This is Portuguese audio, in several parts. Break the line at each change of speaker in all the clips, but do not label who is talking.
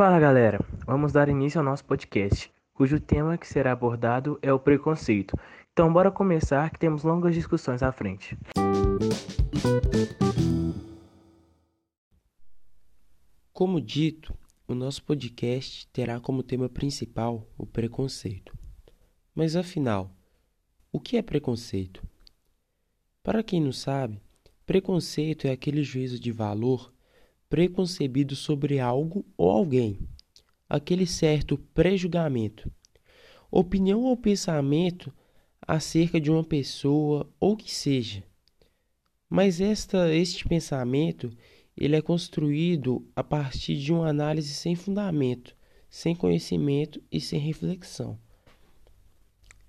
Fala galera, vamos dar início ao nosso podcast, cujo tema que será abordado é o preconceito. Então bora começar que temos longas discussões à frente.
Como dito, o nosso podcast terá como tema principal o preconceito. Mas afinal, o que é preconceito? Para quem não sabe, preconceito é aquele juízo de valor preconcebido sobre algo ou alguém, aquele certo prejulgamento, opinião ou pensamento acerca de uma pessoa ou que seja. Mas esta, este pensamento ele é construído a partir de uma análise sem fundamento, sem conhecimento e sem reflexão.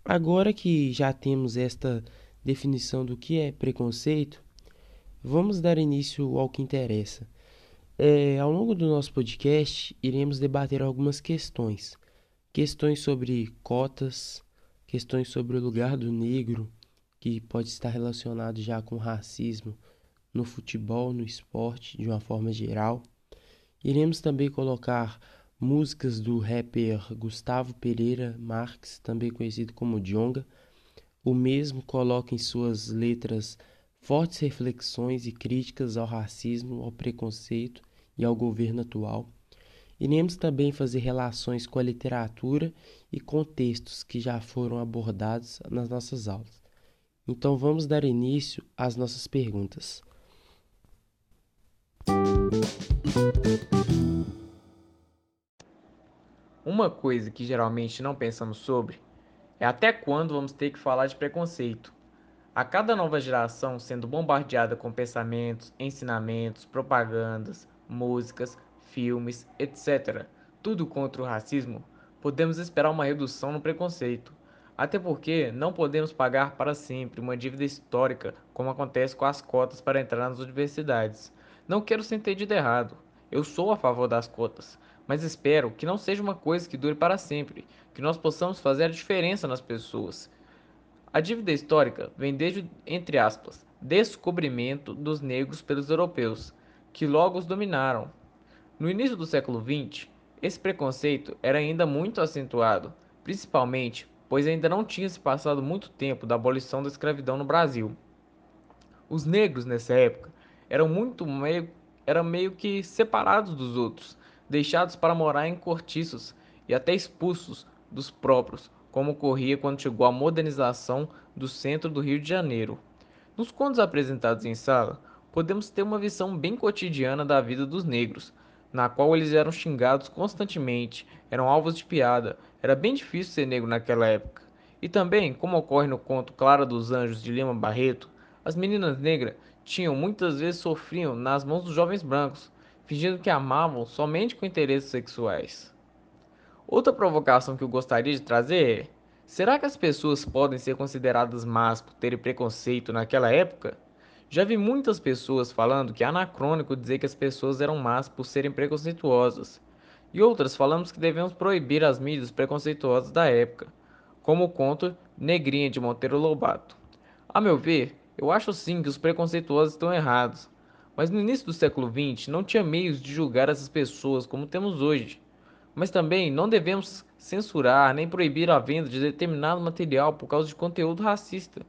Agora que já temos esta definição do que é preconceito, vamos dar início ao que interessa é, ao longo do nosso podcast, iremos debater algumas questões. Questões sobre cotas, questões sobre o lugar do negro, que pode estar relacionado já com racismo no futebol, no esporte, de uma forma geral. Iremos também colocar músicas do rapper Gustavo Pereira Marques, também conhecido como Djonga. O mesmo coloca em suas letras fortes reflexões e críticas ao racismo, ao preconceito e ao governo atual. Iremos também fazer relações com a literatura e contextos que já foram abordados nas nossas aulas. Então vamos dar início às nossas perguntas.
Uma coisa que geralmente não pensamos sobre é até quando vamos ter que falar de preconceito. A cada nova geração sendo bombardeada com pensamentos, ensinamentos, propagandas, músicas, filmes, etc., tudo contra o racismo, podemos esperar uma redução no preconceito. Até porque não podemos pagar para sempre uma dívida histórica, como acontece com as cotas para entrar nas universidades. Não quero ser entendido errado. Eu sou a favor das cotas, mas espero que não seja uma coisa que dure para sempre, que nós possamos fazer a diferença nas pessoas. A dívida histórica vem desde, entre aspas, descobrimento dos negros pelos europeus que logo os dominaram. No início do século XX, esse preconceito era ainda muito acentuado, principalmente pois ainda não tinha se passado muito tempo da abolição da escravidão no Brasil. Os negros nessa época eram muito meio, eram meio que separados dos outros, deixados para morar em cortiços e até expulsos dos próprios, como ocorria quando chegou a modernização do centro do Rio de Janeiro. Nos contos apresentados em sala, podemos ter uma visão bem cotidiana da vida dos negros, na qual eles eram xingados constantemente, eram alvos de piada, era bem difícil ser negro naquela época. E também, como ocorre no conto Clara dos Anjos de Lima Barreto, as meninas negras tinham muitas vezes sofriam nas mãos dos jovens brancos, fingindo que amavam somente com interesses sexuais. Outra provocação que eu gostaria de trazer é: será que as pessoas podem ser consideradas más por terem preconceito naquela época? Já vi muitas pessoas falando que é anacrônico dizer que as pessoas eram más por serem preconceituosas, e outras falamos que devemos proibir as mídias preconceituosas da época, como o conto Negrinha de Monteiro Lobato. A meu ver, eu acho sim que os preconceituosos estão errados, mas no início do século XX não tinha meios de julgar essas pessoas como temos hoje. Mas também não devemos censurar nem proibir a venda de determinado material por causa de conteúdo racista.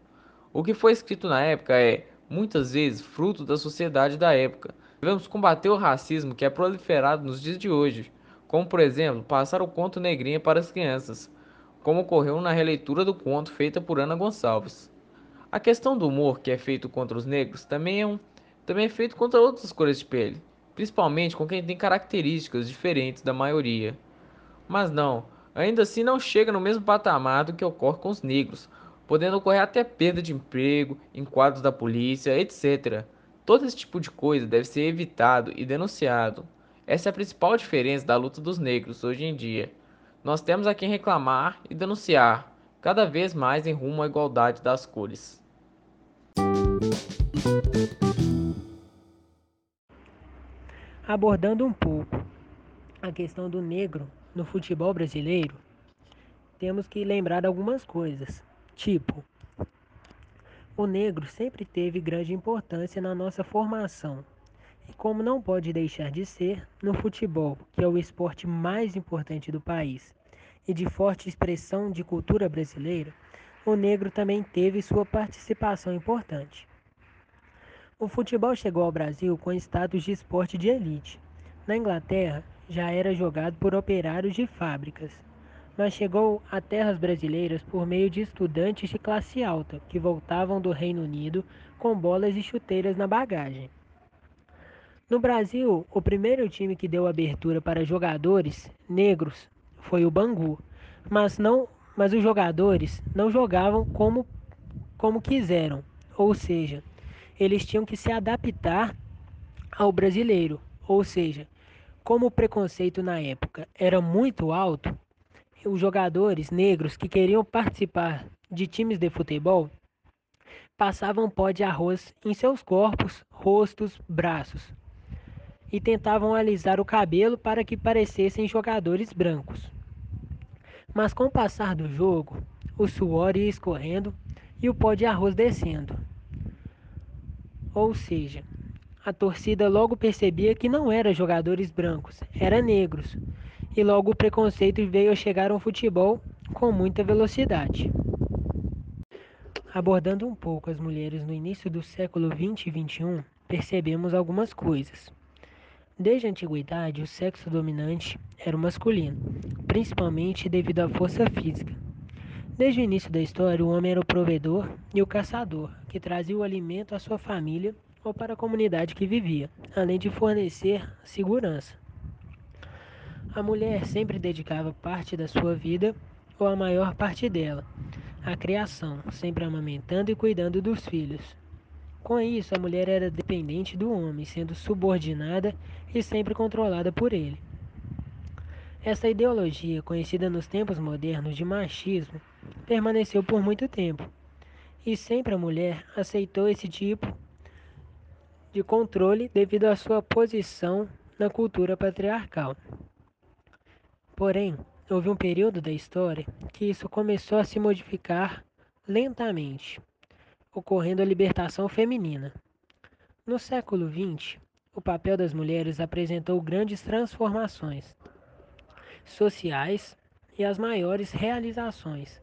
O que foi escrito na época é muitas vezes fruto da sociedade da época. Devemos combater o racismo que é proliferado nos dias de hoje, como por exemplo, passar o conto Negrinha para as crianças, como ocorreu na releitura do conto feita por Ana Gonçalves. A questão do humor que é feito contra os negros também é, um, também é feito contra outras cores de pele, principalmente com quem tem características diferentes da maioria. Mas não, ainda assim não chega no mesmo patamar do que ocorre com os negros, podendo ocorrer até perda de emprego, enquadros da polícia, etc. Todo esse tipo de coisa deve ser evitado e denunciado. Essa é a principal diferença da luta dos negros hoje em dia. Nós temos a quem reclamar e denunciar, cada vez mais em rumo à igualdade das cores.
Abordando um pouco a questão do negro no futebol brasileiro, temos que lembrar algumas coisas. Tipo, o negro sempre teve grande importância na nossa formação, E como não pode deixar de ser, no futebol, que é o esporte mais importante do país e de forte expressão de cultura brasileira, o negro também teve sua participação importante. O futebol chegou ao Brasil com status de esporte de elite. Na Inglaterra, já era jogado por operários de fábricas, mas chegou a terras brasileiras por meio de estudantes de classe alta que voltavam do Reino Unido com bolas e chuteiras na bagagem. No Brasil, o primeiro time que deu abertura para jogadores negros foi o Bangu, mas não, mas os jogadores não jogavam como como quiseram, ou seja, eles tinham que se adaptar ao brasileiro, ou seja, como o preconceito na época era muito alto, os jogadores negros que queriam participar de times de futebol passavam pó de arroz em seus corpos, rostos, braços e tentavam alisar o cabelo para que parecessem jogadores brancos. Mas com o passar do jogo, o suor ia escorrendo e o pó de arroz descendo. Ou seja, a torcida logo percebia que não eram jogadores brancos, eram negros, e logo o preconceito veio a chegar ao futebol com muita velocidade. Abordando um pouco as mulheres no início do século 20 e 21, percebemos algumas coisas. Desde a antiguidade, o sexo dominante era o masculino, principalmente devido à força física. Desde o início da história, o homem era o provedor e o caçador, que trazia o alimento à sua família ou para a comunidade que vivia, além de fornecer segurança. A mulher sempre dedicava parte da sua vida, ou a maior parte dela, à criação, sempre amamentando e cuidando dos filhos. Com isso, a mulher era dependente do homem, sendo subordinada e sempre controlada por ele. Essa ideologia, conhecida nos tempos modernos de machismo, permaneceu por muito tempo, e sempre a mulher aceitou esse tipo de controle devido à sua posição na cultura patriarcal. Porém, houve um período da história que isso começou a se modificar lentamente ocorrendo a libertação feminina. No século XX, o papel das mulheres apresentou grandes transformações sociais e as maiores realizações.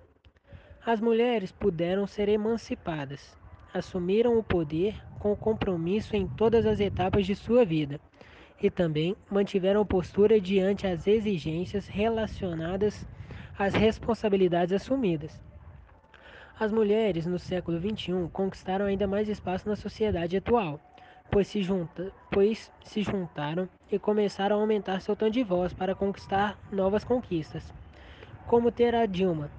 As mulheres puderam ser emancipadas, assumiram o poder com compromisso em todas as etapas de sua vida e também mantiveram postura diante as exigências relacionadas às responsabilidades assumidas. As mulheres no século XXI conquistaram ainda mais espaço na sociedade atual, pois se, junta, pois se juntaram e começaram a aumentar seu tom de voz para conquistar novas conquistas, como ter a Dilma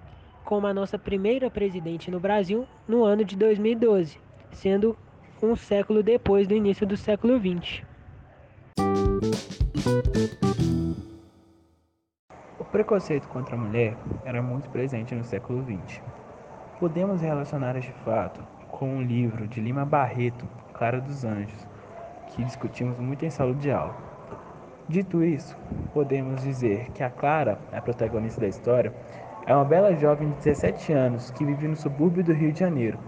como a nossa primeira presidente no Brasil no ano de 2012, sendo um século depois do início do século XX.
O preconceito contra a mulher era muito presente no século XX. Podemos relacionar este fato com um livro de Lima Barreto, Clara dos Anjos, que discutimos muito em sala de aula. Dito isso, podemos dizer que a Clara, a protagonista da história, é uma bela jovem de 17 anos que vive no subúrbio do Rio de Janeiro.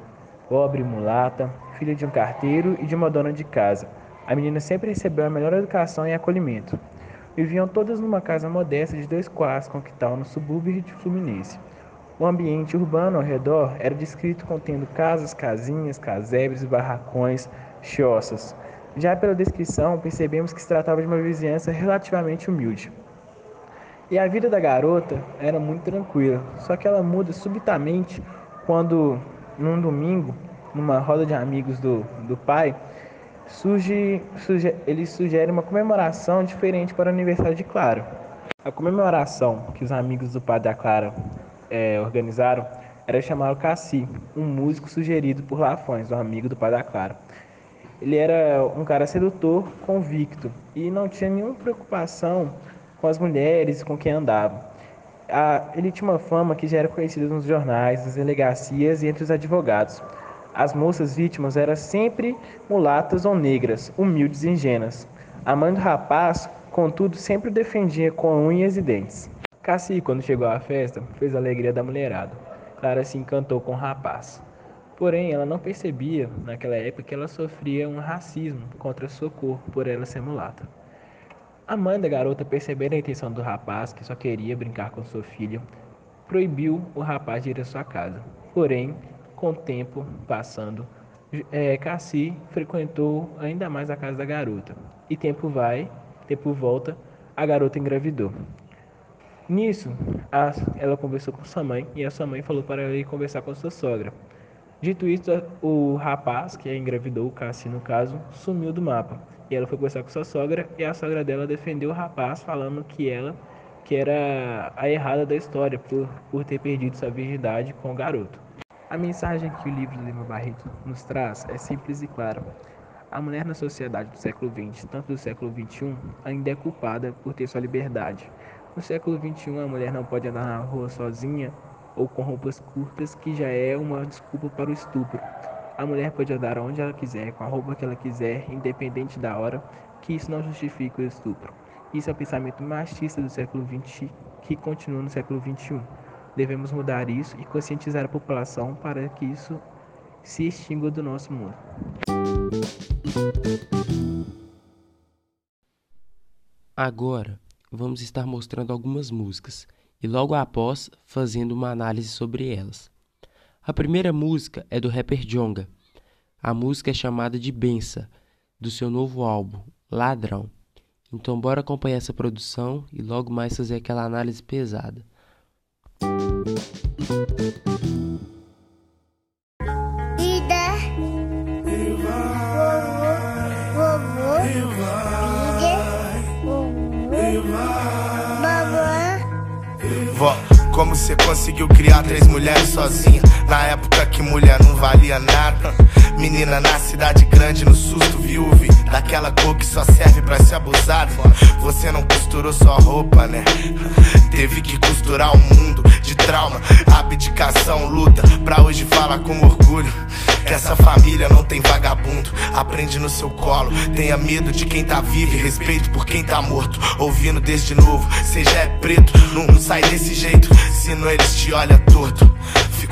Pobre, mulata, filha de um carteiro e de uma dona de casa. A menina sempre recebeu a melhor educação e acolhimento. Viviam todas numa casa modesta de dois quartos com quintal no subúrbio de Fluminense. O ambiente urbano ao redor era descrito contendo casas, casinhas, casebres, barracões, choças. Já pela descrição, percebemos que se tratava de uma vizinhança relativamente humilde. E a vida da garota era muito tranquila, só que ela muda subitamente quando, num domingo, numa roda de amigos do, do pai, surge, surge, ele sugere uma comemoração diferente para o aniversário de Clara. A comemoração que os amigos do pai da Clara é, organizaram era chamar o Cassi, um músico sugerido por Lafões, um amigo do pai da Clara. Ele era um cara sedutor, convicto e não tinha nenhuma preocupação com as mulheres com quem andava. ele tinha uma fama que já era conhecida nos jornais, nas delegacias e entre os advogados. As moças vítimas eram sempre mulatas ou negras, humildes e ingênuas. A mãe do rapaz, contudo, sempre o defendia com unhas e dentes. Cassi, quando chegou à festa, fez a alegria da mulherada. Clara se encantou com o rapaz. Porém, ela não percebia naquela época que ela sofria um racismo contra sua cor por ela ser mulata. A mãe da garota, percebendo a intenção do rapaz, que só queria brincar com sua filha, proibiu o rapaz de ir à sua casa. Porém, com o tempo passando, é, Cassi frequentou ainda mais a casa da garota. E tempo vai, tempo volta, a garota engravidou. Nisso, a, ela conversou com sua mãe e a sua mãe falou para ela ir conversar com sua sogra. Dito isso, o rapaz, que engravidou o Cassi no caso, sumiu do mapa. E ela foi conversar com sua sogra e a sogra dela defendeu o rapaz, falando que ela que era a errada da história por, por ter perdido sua virgindade com o garoto. A mensagem que o livro de Lima Barreto nos traz é simples e clara. A mulher na sociedade do século XX, tanto do século XXI, ainda é culpada por ter sua liberdade. No século XXI, a mulher não pode andar na rua sozinha ou com roupas curtas, que já é uma desculpa para o estupro. A mulher pode andar onde ela quiser, com a roupa que ela quiser, independente da hora, que isso não justifica o estupro. Isso é o pensamento machista do século XX que continua no século XXI. Devemos mudar isso e conscientizar a população para que isso se extingua do nosso mundo.
Agora, vamos estar mostrando algumas músicas e logo após fazendo uma análise sobre elas. A primeira música é do rapper Jonga. A música é chamada de Bença, do seu novo álbum, Ladrão. Então bora acompanhar essa produção e logo mais fazer aquela análise pesada.
Vó, como você conseguiu criar três mulheres sozinha? Na época que mulher não valia nada. Menina na cidade grande, no susto viúve Daquela cor que só serve pra ser abusada Você não costurou sua roupa, né? Teve que costurar o mundo de trauma Abdicação, luta, pra hoje falar com orgulho que essa família não tem vagabundo. Aprende no seu colo. Tenha medo de quem tá vivo e respeito por quem tá morto. Ouvindo desde novo, seja é preto, não sai desse jeito. Senão eles te olham torto.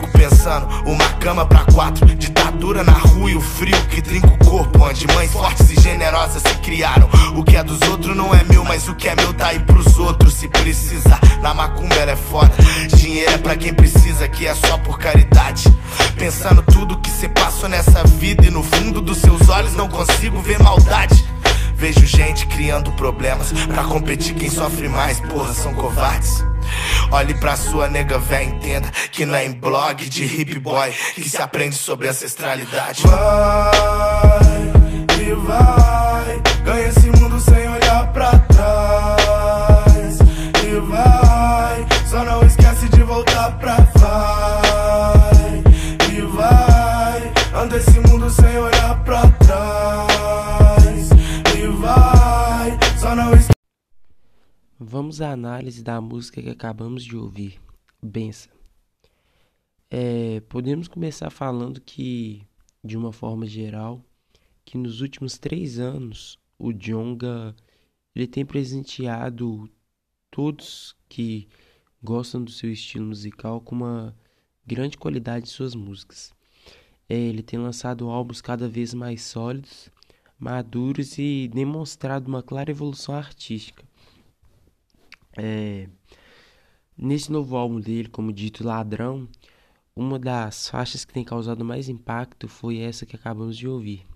Fico pensando, uma cama pra quatro, ditadura na rua e o frio que trinca o corpo. Onde mães fortes e generosas se criaram. O que é dos outros não é meu, mas o que é meu tá aí pros outros. Se precisar, na macumba ela é foda. Dinheiro é pra quem precisa, que é só por caridade. Pensando tudo que cê passou nessa vida e no fundo dos seus olhos não consigo ver maldade. Vejo gente criando problemas pra competir quem sofre mais, porra, são covardes. Olhe pra sua nega véia, entenda que não é em blog de hip boy que se aprende sobre ancestralidade.
Vai e vai, ganha
Vamos à análise da música que acabamos de ouvir, Bença. É, podemos começar falando que, de uma forma geral, que nos últimos três anos o Jonga ele tem presenteado todos que gostam do seu estilo musical com uma grande qualidade de suas músicas. É, ele tem lançado álbuns cada vez mais sólidos, maduros e demonstrado uma clara evolução artística. É, nesse novo álbum dele, como dito, Ladrão, uma das faixas que tem causado mais impacto foi essa que acabamos de ouvir.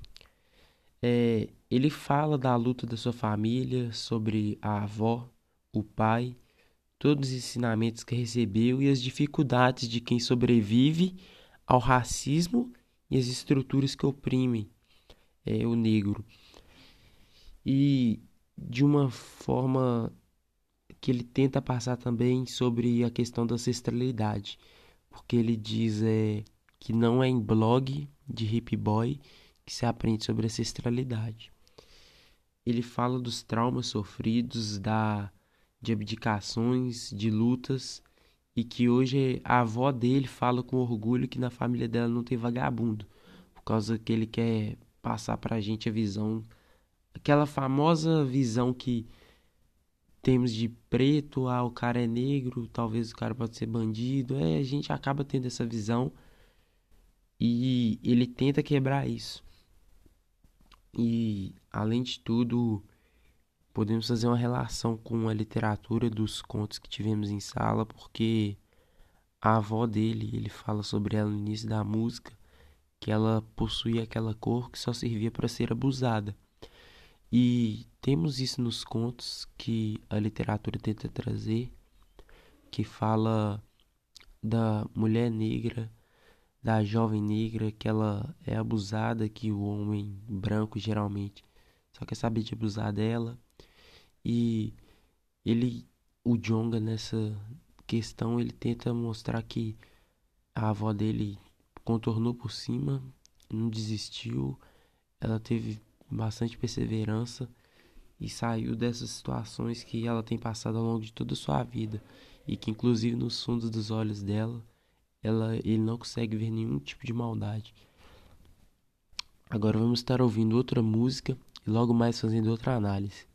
É, ele fala da luta da sua família, sobre a avó, o pai, todos os ensinamentos que recebeu e as dificuldades de quem sobrevive ao racismo e as estruturas que oprimem é, o negro. E de uma forma que ele tenta passar também sobre a questão da ancestralidade, porque ele diz é, que não é em blog de hip boy que se aprende sobre ancestralidade. Ele fala dos traumas sofridos, da de abdicações, de lutas, e que hoje a avó dele fala com orgulho que na família dela não tem vagabundo, por causa que ele quer passar pra gente a visão, aquela famosa visão que temos de preto, ah, o cara é negro, talvez o cara pode ser bandido. É, a gente acaba tendo essa visão e ele tenta quebrar isso. E, além de tudo, podemos fazer uma relação com a literatura dos contos que tivemos em sala, porque a avó dele, ele fala sobre ela no início da música, que ela possuía aquela cor que só servia para ser abusada. E temos isso nos contos que a literatura tenta trazer, que fala da mulher negra, da jovem negra, que ela é abusada, que o homem branco geralmente só quer saber de abusar dela. E ele, o Jonga nessa questão, ele tenta mostrar que a avó dele contornou por cima, não desistiu, ela teve bastante perseverança e saiu dessas situações que ela tem passado ao longo de toda a sua vida e que inclusive nos fundos dos olhos dela, ela ele não consegue ver nenhum tipo de maldade. Agora vamos estar ouvindo outra música e logo mais fazendo outra análise.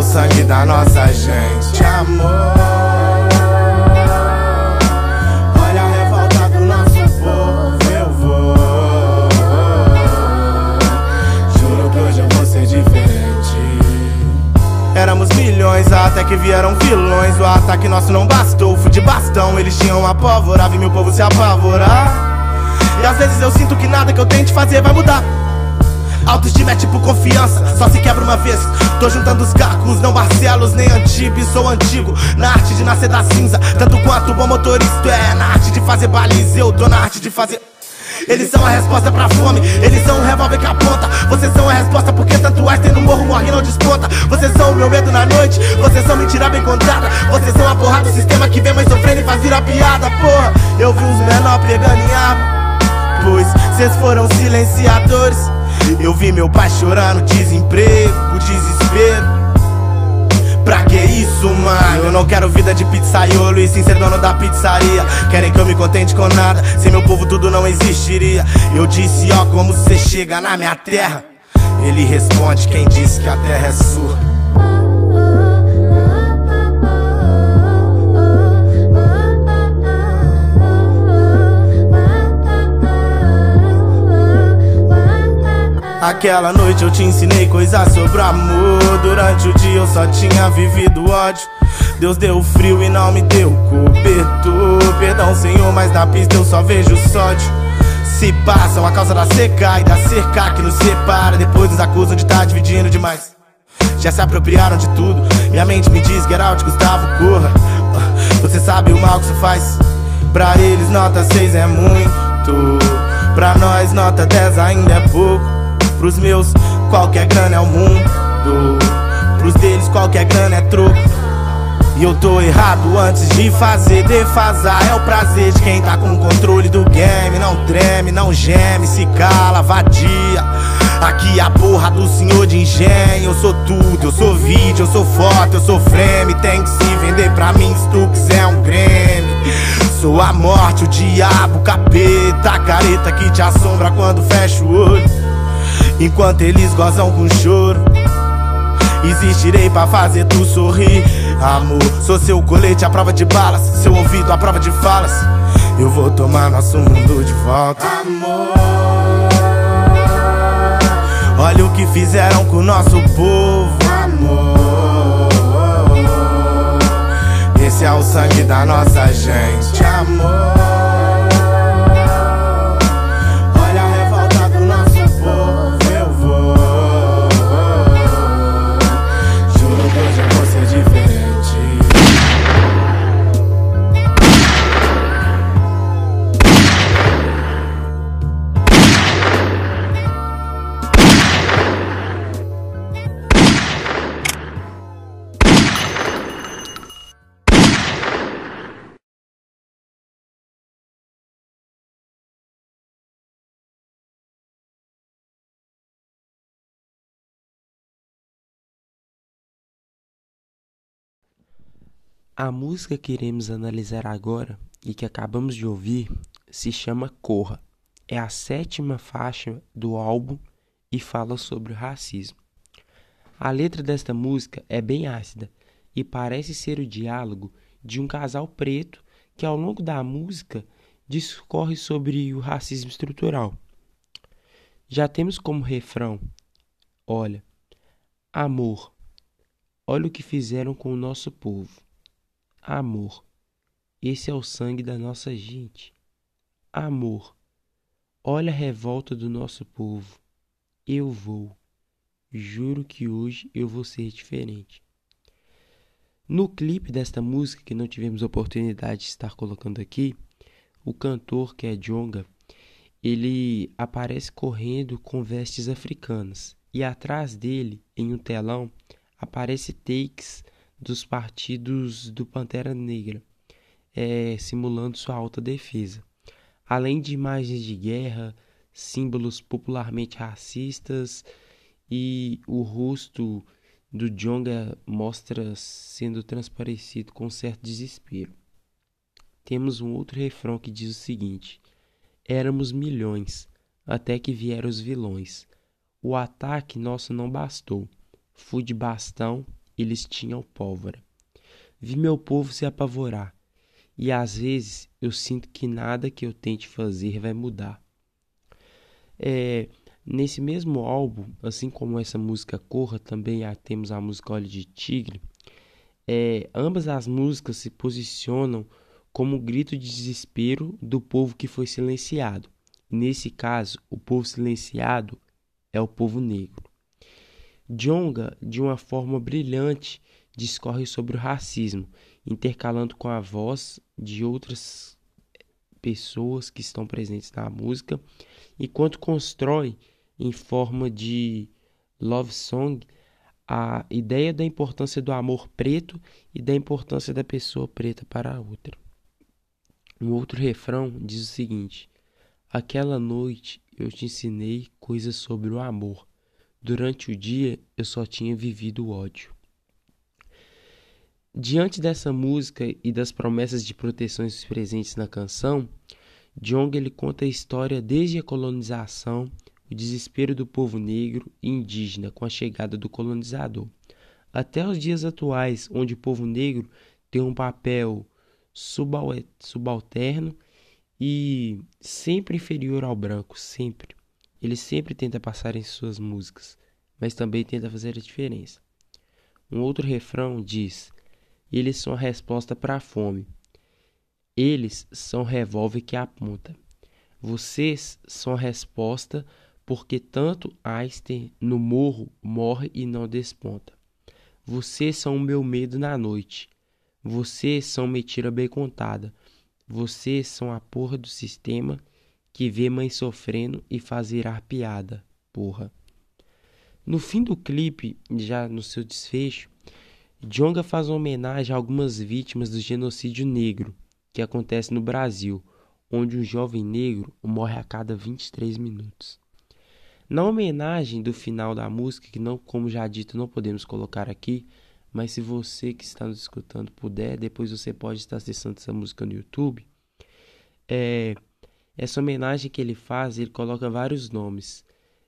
o sangue da nossa gente. Amor. Éramos milhões, até que vieram vilões. O ataque nosso não bastou, fui de bastão. Eles tinham apavorado e meu povo se apavorar. E às vezes eu sinto que nada que eu tente fazer vai mudar. Tô juntando os cacos, não Barcelos nem Antibes Sou antigo, na arte de nascer da cinza Tanto quanto bom motorista. É Na arte de fazer baliza, eu tô na arte de fazer. Eles são a resposta pra fome, eles são o revólver que aponta. Vocês são a resposta porque tanto tem no morro morre não desponta. Vocês são o meu medo na noite, vocês são mentira bem contada. Vocês são a porra do sistema que vem mais sofrendo e faz virar piada Porra, eu vi os menor pegando em arma Pois vocês foram silenciadores eu vi meu pai chorando, desemprego, o desespero. Pra que isso, mano? Eu não quero vida de pizzaiolo e sim ser dono da pizzaria. Querem que eu me contente com nada, sem meu povo tudo não existiria. Eu disse, ó, como cê chega na minha terra. Ele responde, quem disse que a terra é sua. Aquela noite eu te ensinei coisas sobre amor. Durante o dia eu só tinha vivido ódio. Deus deu frio e não me deu cobertor. Perdão, Senhor, mas na pista eu só vejo sódio. Se passam a causa da seca e da cerca que nos separa. Depois nos acusam de estar tá dividindo demais. Já se apropriaram de tudo. Minha mente me diz, get out, Gustavo, corra. Você sabe o mal que isso faz. Pra eles, nota 6 é muito. Pra nós, nota 10 ainda é pouco. Pros meus, qualquer grana é o mundo. Pros deles, qualquer grana é troco. E eu tô errado antes de fazer, defasar É o prazer de quem tá com o controle do game. Não treme, não geme, se cala, vadia. Aqui a porra do senhor de engenho. Eu sou tudo, eu sou vídeo, eu sou foto, eu sou frame. Tem que se vender pra mim se tu quiser um Grêmio Sou a morte, o diabo, o capeta A careta que te assombra quando fecha o olho Enquanto eles gozam com choro Existirei pra fazer tu sorrir. Amor, sou seu colete à prova de balas. Seu ouvido à prova de falas. Eu vou tomar nosso mundo de volta. Amor. Olha o que fizeram com o nosso povo. Amor. Esse é o sangue da nossa gente. Amor
A música que iremos analisar agora e que acabamos de ouvir se chama Corra. É a sétima faixa do álbum e fala sobre o racismo. A letra desta música é bem ácida e parece ser o diálogo de um casal preto que, ao longo da música, discorre sobre o racismo estrutural. Já temos como refrão: Olha, amor, olha o que fizeram com o nosso povo. Amor, esse é o sangue da nossa gente. Amor, olha a revolta do nosso povo. Eu vou, juro que hoje eu vou ser diferente. No clipe desta música, que não tivemos oportunidade de estar colocando aqui, o cantor, que é Jonga, ele aparece correndo com vestes africanas e atrás dele, em um telão, aparece takes dos partidos do Pantera Negra, é, simulando sua alta defesa. Além de imagens de guerra, símbolos popularmente racistas e o rosto do Jonga mostra sendo transparecido com certo desespero. Temos um outro refrão que diz o seguinte: Éramos milhões, até que vieram os vilões. O ataque nosso não bastou. Fui de bastão, eles tinham pólvora. Vi meu povo se apavorar, e às vezes eu sinto que nada que eu tente fazer vai mudar. É, nesse mesmo álbum, assim como essa música Corra, também temos a música Olho de Tigre. É, ambas as músicas se posicionam como um grito de desespero do povo que foi silenciado. Nesse caso, o povo silenciado é o povo negro. Jonga, de uma forma brilhante, discorre sobre o racismo, intercalando com a voz de outras pessoas que estão presentes na música, enquanto constrói em forma de love song a ideia da importância do amor preto e da importância da pessoa preta para a outra. Um outro refrão diz o seguinte: Aquela noite eu te ensinei coisas sobre o amor. Durante o dia eu só tinha vivido ódio. Diante dessa música e das promessas de proteções presentes na canção, Jong ele conta a história desde a colonização, o desespero do povo negro e indígena com a chegada do colonizador, até os dias atuais, onde o povo negro tem um papel subalterno e sempre inferior ao branco, sempre. Ele sempre tenta passar em suas músicas, mas também tenta fazer a diferença. Um outro refrão diz: Eles são a resposta para a fome. Eles são o revólver que aponta. Vocês são a resposta porque tanto Einstein no morro morre e não desponta. Vocês são o meu medo na noite. Vocês são mentira bem contada. Vocês são a porra do sistema que vê mãe sofrendo e faz virar piada, porra. No fim do clipe, já no seu desfecho, Jonga faz uma homenagem a algumas vítimas do genocídio negro que acontece no Brasil, onde um jovem negro morre a cada 23 minutos. Na homenagem do final da música, que não, como já dito, não podemos colocar aqui, mas se você que está nos escutando puder, depois você pode estar acessando essa música no YouTube. É, essa homenagem que ele faz, ele coloca vários nomes,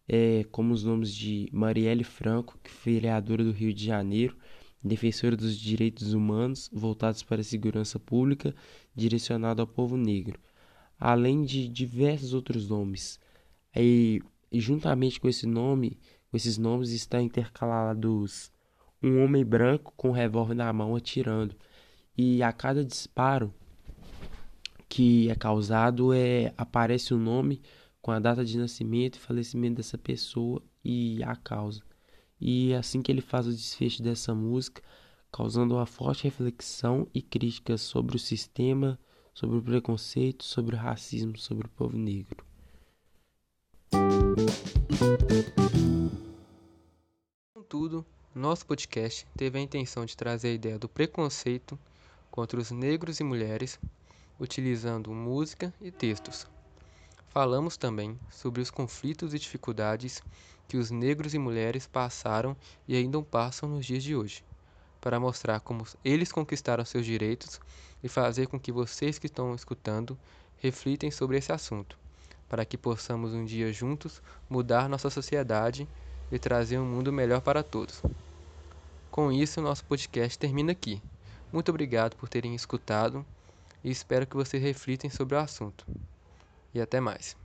é, como os nomes de Marielle Franco, que foi vereadora do Rio de Janeiro, defensora dos direitos humanos voltados para a segurança pública, direcionado ao povo negro, além de diversos outros nomes. E, e juntamente com esse nome, com esses nomes está intercalados um homem branco com um revólver na mão atirando. E a cada disparo que é causado é aparece o nome com a data de nascimento e falecimento dessa pessoa e a causa. E assim que ele faz o desfecho dessa música, causando uma forte reflexão e crítica sobre o sistema, sobre o preconceito, sobre o racismo, sobre o povo negro.
Contudo, nosso podcast teve a intenção de trazer a ideia do preconceito contra os negros e mulheres, utilizando música e textos. Falamos também sobre os conflitos e dificuldades que os negros e mulheres passaram e ainda passam nos dias de hoje. para mostrar como eles conquistaram seus direitos e fazer com que vocês que estão escutando reflitem sobre esse assunto, para que possamos um dia juntos mudar nossa sociedade e trazer um mundo melhor para todos. Com isso, nosso podcast termina aqui. Muito obrigado por terem escutado e espero que vocês reflitem sobre o assunto. E até mais.